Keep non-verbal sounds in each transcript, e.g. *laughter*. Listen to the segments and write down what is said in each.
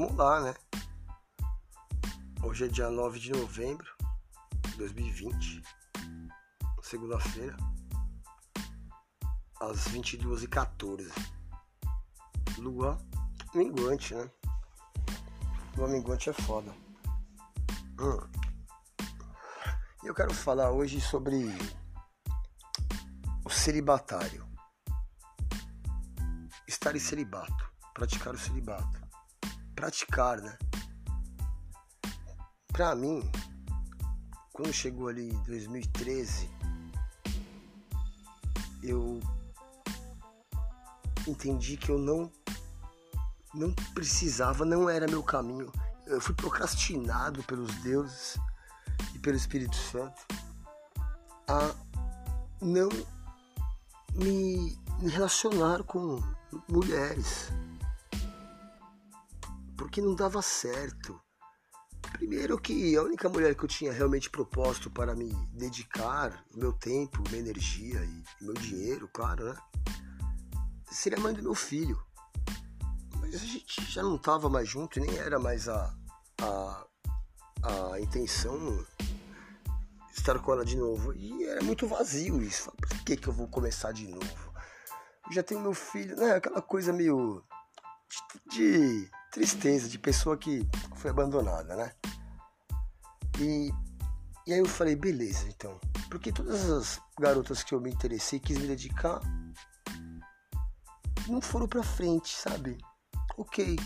vamos lá, né? Hoje é dia 9 de novembro de 2020, segunda-feira, às 22h14. Lua minguante, né? Lua minguante é foda. Hum. Eu quero falar hoje sobre o celibatário. Estar em celibato, praticar o celibato. Praticar, né? Pra mim, quando chegou ali em 2013, eu entendi que eu não não precisava, não era meu caminho. Eu fui procrastinado pelos deuses e pelo Espírito Santo a não me relacionar com mulheres. Porque não dava certo. Primeiro que a única mulher que eu tinha realmente proposto para me dedicar o meu tempo, minha energia e meu dinheiro, claro, né? Seria a mãe do meu filho. Mas a gente já não estava mais junto e nem era mais a, a, a intenção estar com ela de novo. E era muito vazio isso. Por que, que eu vou começar de novo? Eu já tenho meu filho, né? Aquela coisa meio de, de tristeza, de pessoa que foi abandonada, né? E, e aí eu falei, beleza, então. Porque todas as garotas que eu me interessei, quis me dedicar, não foram pra frente, sabe? Ok,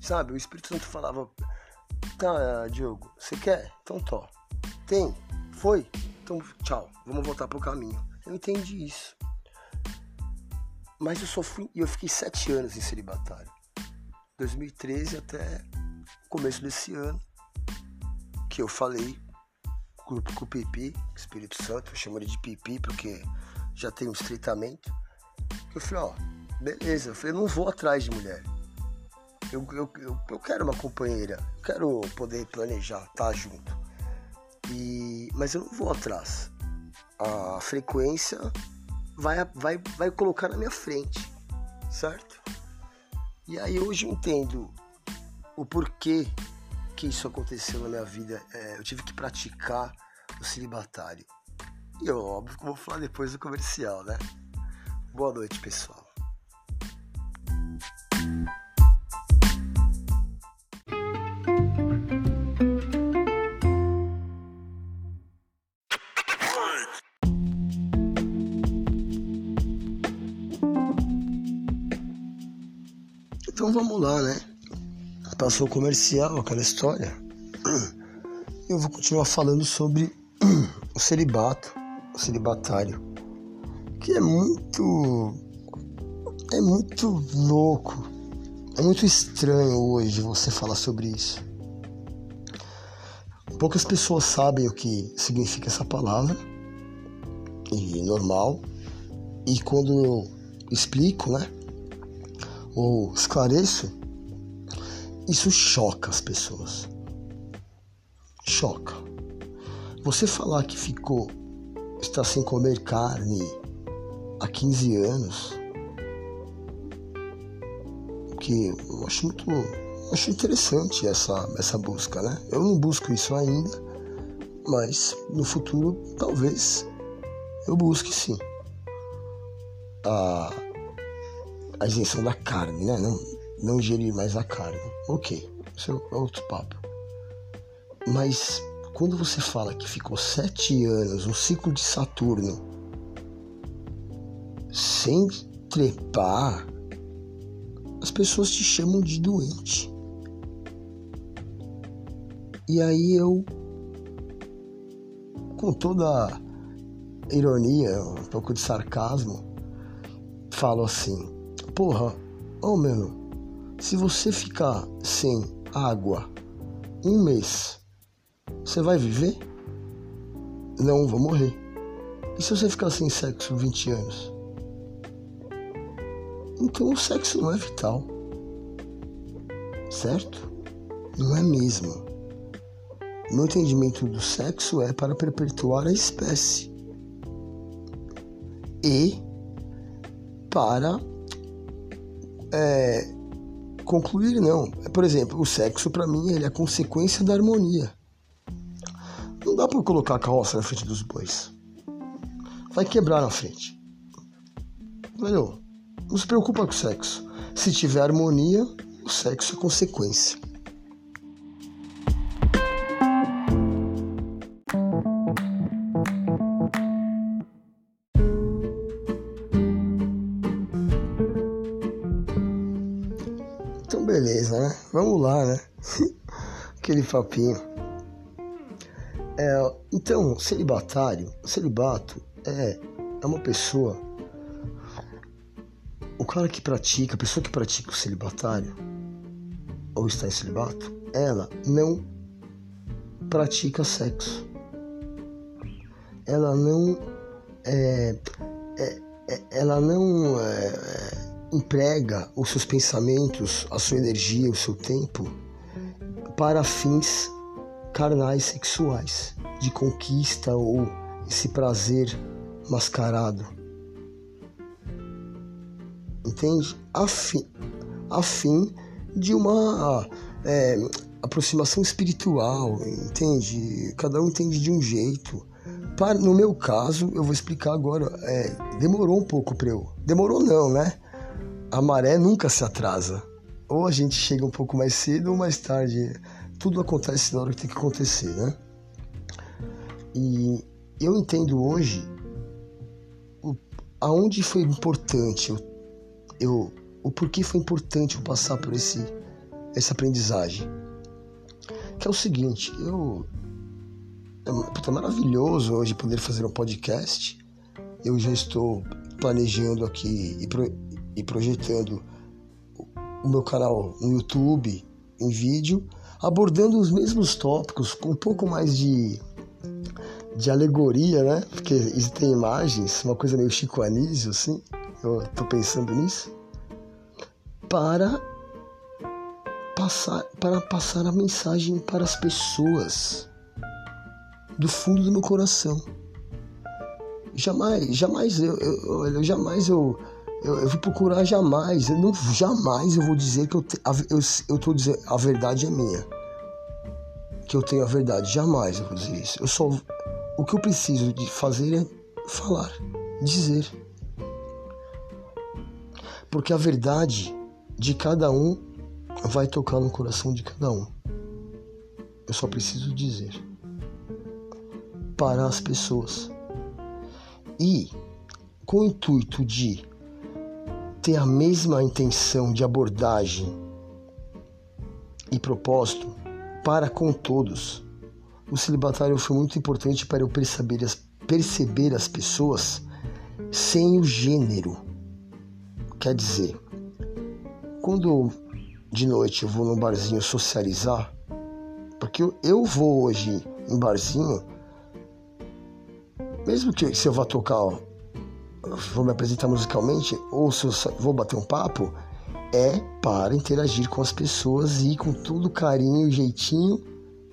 sabe? O Espírito Santo falava, tá, Diogo, você quer? Então tó. Tem? Foi? Então tchau, vamos voltar pro caminho. Eu entendi isso. Mas eu só fui, eu fiquei sete anos em celibatário. 2013 até começo desse ano que eu falei com, com o Pipi, Espírito Santo, eu chamo ele de Pipi porque já tem um estreitamento. Eu falei, ó, beleza, eu falei, eu não vou atrás de mulher. Eu, eu, eu, eu quero uma companheira, eu quero poder planejar, estar tá junto. E, mas eu não vou atrás. A frequência vai, vai, vai colocar na minha frente, certo? E aí hoje eu entendo o porquê que isso aconteceu na minha vida. É, eu tive que praticar o celibatário. E eu, óbvio, vou falar depois do comercial, né? Boa noite, pessoal. Então vamos lá, né? passou o comercial, aquela história, eu vou continuar falando sobre o celibato, o celibatário, que é muito. é muito louco, é muito estranho hoje você falar sobre isso. Poucas pessoas sabem o que significa essa palavra, e normal, e quando eu explico, né, ou esclareço, isso choca as pessoas. Choca. Você falar que ficou está sem comer carne há 15 anos, que eu acho muito acho interessante essa, essa busca, né? Eu não busco isso ainda, mas no futuro talvez eu busque sim. A, a isenção da carne, né? Não, não ingerir mais a carne. Ok, isso é outro papo. Mas quando você fala que ficou sete anos, um ciclo de Saturno, sem trepar, as pessoas te chamam de doente. E aí eu, com toda ironia, um pouco de sarcasmo, falo assim: porra, ô oh, meu, se você ficar sem água um mês, você vai viver? Não, vou morrer. E se você ficar sem sexo 20 anos? Então o sexo não é vital. Certo? Não é mesmo. Meu entendimento do sexo é para perpetuar a espécie. E para é, concluir não. Por exemplo, o sexo para mim ele é consequência da harmonia. Não dá para colocar a carroça na frente dos bois. Vai quebrar na frente. Velho, não se preocupa com o sexo. Se tiver harmonia, o sexo é consequência. Vamos lá, né? *laughs* Aquele papinho. É, então, celibatário, celibato é, é uma pessoa. O cara que pratica, a pessoa que pratica o celibatário, ou está em celibato, ela não pratica sexo. Ela não. É, é, é ela não é, é, emprega os seus pensamentos, a sua energia, o seu tempo para fins carnais sexuais, de conquista ou esse prazer mascarado. Entende? A fim, a fim de uma é, aproximação espiritual, entende? Cada um entende de um jeito. Para, no meu caso, eu vou explicar agora. É, demorou um pouco para eu. Demorou não, né? A maré nunca se atrasa. Ou a gente chega um pouco mais cedo ou mais tarde tudo acontece na hora que tem que acontecer, né? E eu entendo hoje o, aonde foi importante eu, eu, o porquê foi importante eu passar por esse essa aprendizagem. Que é o seguinte, eu é, maravilhoso hoje poder fazer um podcast. Eu já estou planejando aqui e, e projetando o meu canal no YouTube em vídeo abordando os mesmos tópicos com um pouco mais de, de alegoria, né? Porque tem imagens, uma coisa meio Chico Anísio, assim. Eu tô pensando nisso. Para passar, para passar a mensagem para as pessoas do fundo do meu coração. Jamais, jamais eu, eu, eu jamais eu eu, eu, vou procurar jamais, eu não, jamais eu vou dizer que eu, te, eu, eu tô dizendo a verdade é minha. Que eu tenho a verdade, jamais eu vou dizer isso. Eu só o que eu preciso de fazer é falar, dizer. Porque a verdade de cada um vai tocar no coração de cada um. Eu só preciso dizer para as pessoas. E com o intuito de ter a mesma intenção de abordagem e propósito para com todos. O celibatário foi muito importante para eu perceber as, perceber as pessoas sem o gênero. Quer dizer, quando de noite eu vou num barzinho socializar, porque eu, eu vou hoje em barzinho, mesmo que se eu vá tocar vou me apresentar musicalmente ou se eu vou bater um papo, é para interagir com as pessoas e com todo carinho e jeitinho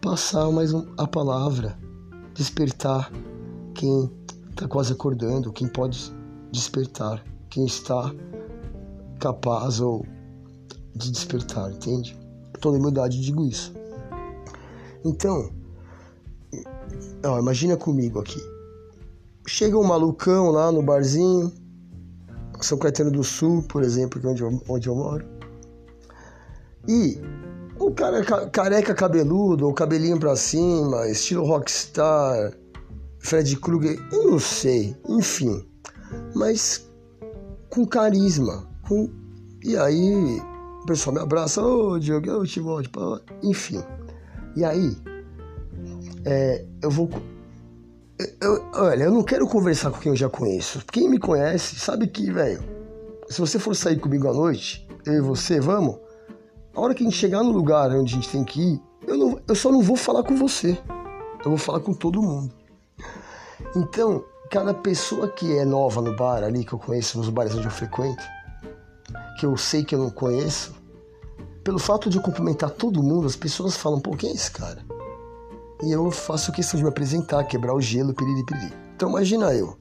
passar mais um, a palavra, despertar quem está quase acordando, quem pode despertar, quem está capaz ou de despertar, entende? Toda humildade digo isso. Então, imagina comigo aqui Chega um malucão lá no barzinho, São Caetano do Sul, por exemplo, que é onde eu, onde eu moro. E o cara careca cabeludo, ou cabelinho pra cima, estilo rockstar, Fred Krueger, eu não sei, enfim. Mas com carisma. Com... E aí o pessoal me abraça, ô oh, Diogo, eu te volto, enfim. E aí, é, eu vou eu, olha, eu não quero conversar com quem eu já conheço. Quem me conhece sabe que, velho, se você for sair comigo à noite, eu e você, vamos. A hora que a gente chegar no lugar onde a gente tem que ir, eu, não, eu só não vou falar com você. Eu vou falar com todo mundo. Então, cada pessoa que é nova no bar ali, que eu conheço nos bares onde eu frequento, que eu sei que eu não conheço, pelo fato de eu cumprimentar todo mundo, as pessoas falam, pô, quem é esse cara? E eu faço questão de me apresentar, quebrar o gelo, piriri, piriri. Então imagina eu,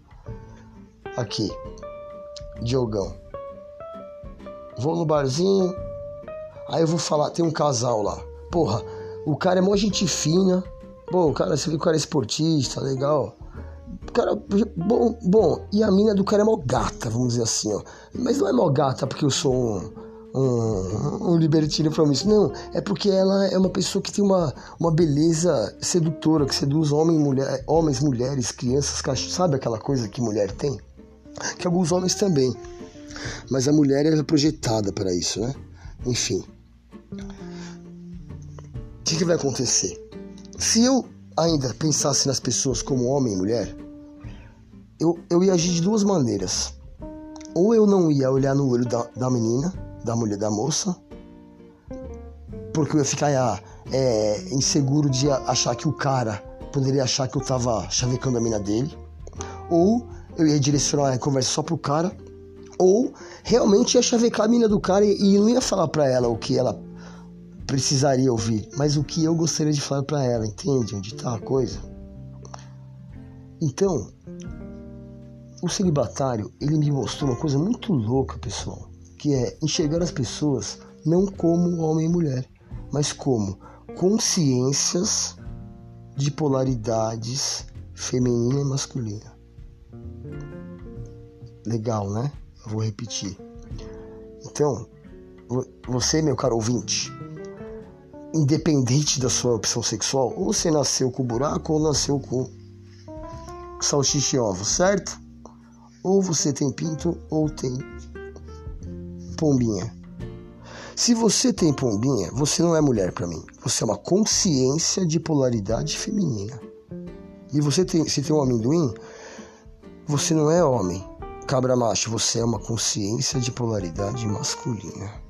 aqui, Diogão. Vou no barzinho, Aí eu vou falar, tem um casal lá. Porra, o cara é mó gente fina. Pô, o cara, você que o cara é esportista, legal. O cara, bom, bom, e a mina do cara é mó gata, vamos dizer assim, ó. Mas não é mó gata porque eu sou um, um, um libertino promissor. Não, é porque ela é uma pessoa que tem uma, uma beleza sedutora, que seduz homem, mulher, homens, mulheres, crianças, cachorros. Sabe aquela coisa que mulher tem? Que alguns homens também. Mas a mulher é projetada para isso, né? Enfim. O que, que vai acontecer? Se eu ainda pensasse nas pessoas como homem e mulher, eu, eu ia agir de duas maneiras. Ou eu não ia olhar no olho da, da menina, da mulher, da moça, porque eu ia ficar é, inseguro de achar que o cara poderia achar que eu tava chavecando a mina dele. Ou eu ia direcionar a conversa só pro cara, ou realmente ia chavecar a mina do cara e, e não ia falar pra ela o que ela precisaria ouvir, mas o que eu gostaria de falar para ela, entende onde tá a coisa? Então, o celibatário, ele me mostrou uma coisa muito louca, pessoal, que é enxergar as pessoas não como homem e mulher, mas como consciências de polaridades feminina e masculina. Legal, né? Vou repetir. Então, você, meu caro ouvinte, independente da sua opção sexual, ou você nasceu com buraco ou nasceu com salsicha e ovo, certo? Ou você tem pinto ou tem pombinha. Se você tem pombinha, você não é mulher para mim. Você é uma consciência de polaridade feminina. E você tem, se tem um amendoim, você não é homem. Cabra macho, você é uma consciência de polaridade masculina.